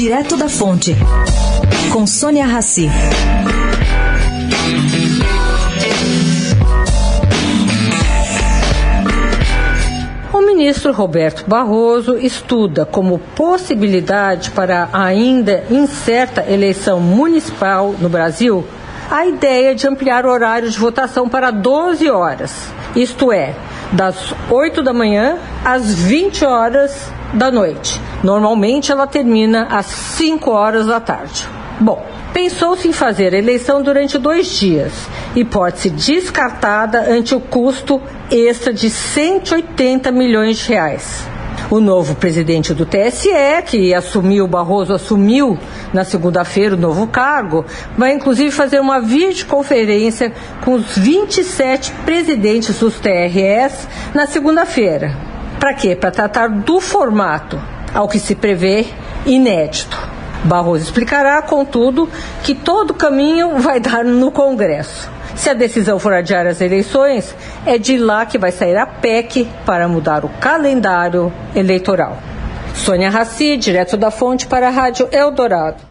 Direto da Fonte, com Sônia Rassi. O ministro Roberto Barroso estuda como possibilidade para a ainda incerta eleição municipal no Brasil a ideia de ampliar o horário de votação para 12 horas, isto é, das 8 da manhã às 20 horas da noite. Normalmente ela termina às 5 horas da tarde. Bom, pensou-se em fazer a eleição durante dois dias, hipótese descartada ante o custo extra de 180 milhões de reais. O novo presidente do TSE, que assumiu, Barroso assumiu na segunda-feira o novo cargo, vai inclusive fazer uma videoconferência com os 27 presidentes dos TRS na segunda-feira. Para quê? Para tratar do formato, ao que se prevê, inédito. Barroso explicará, contudo, que todo caminho vai dar no Congresso. Se a decisão for adiar as eleições, é de lá que vai sair a PEC para mudar o calendário eleitoral. Sônia Raci, direto da Fonte para a Rádio Eldorado.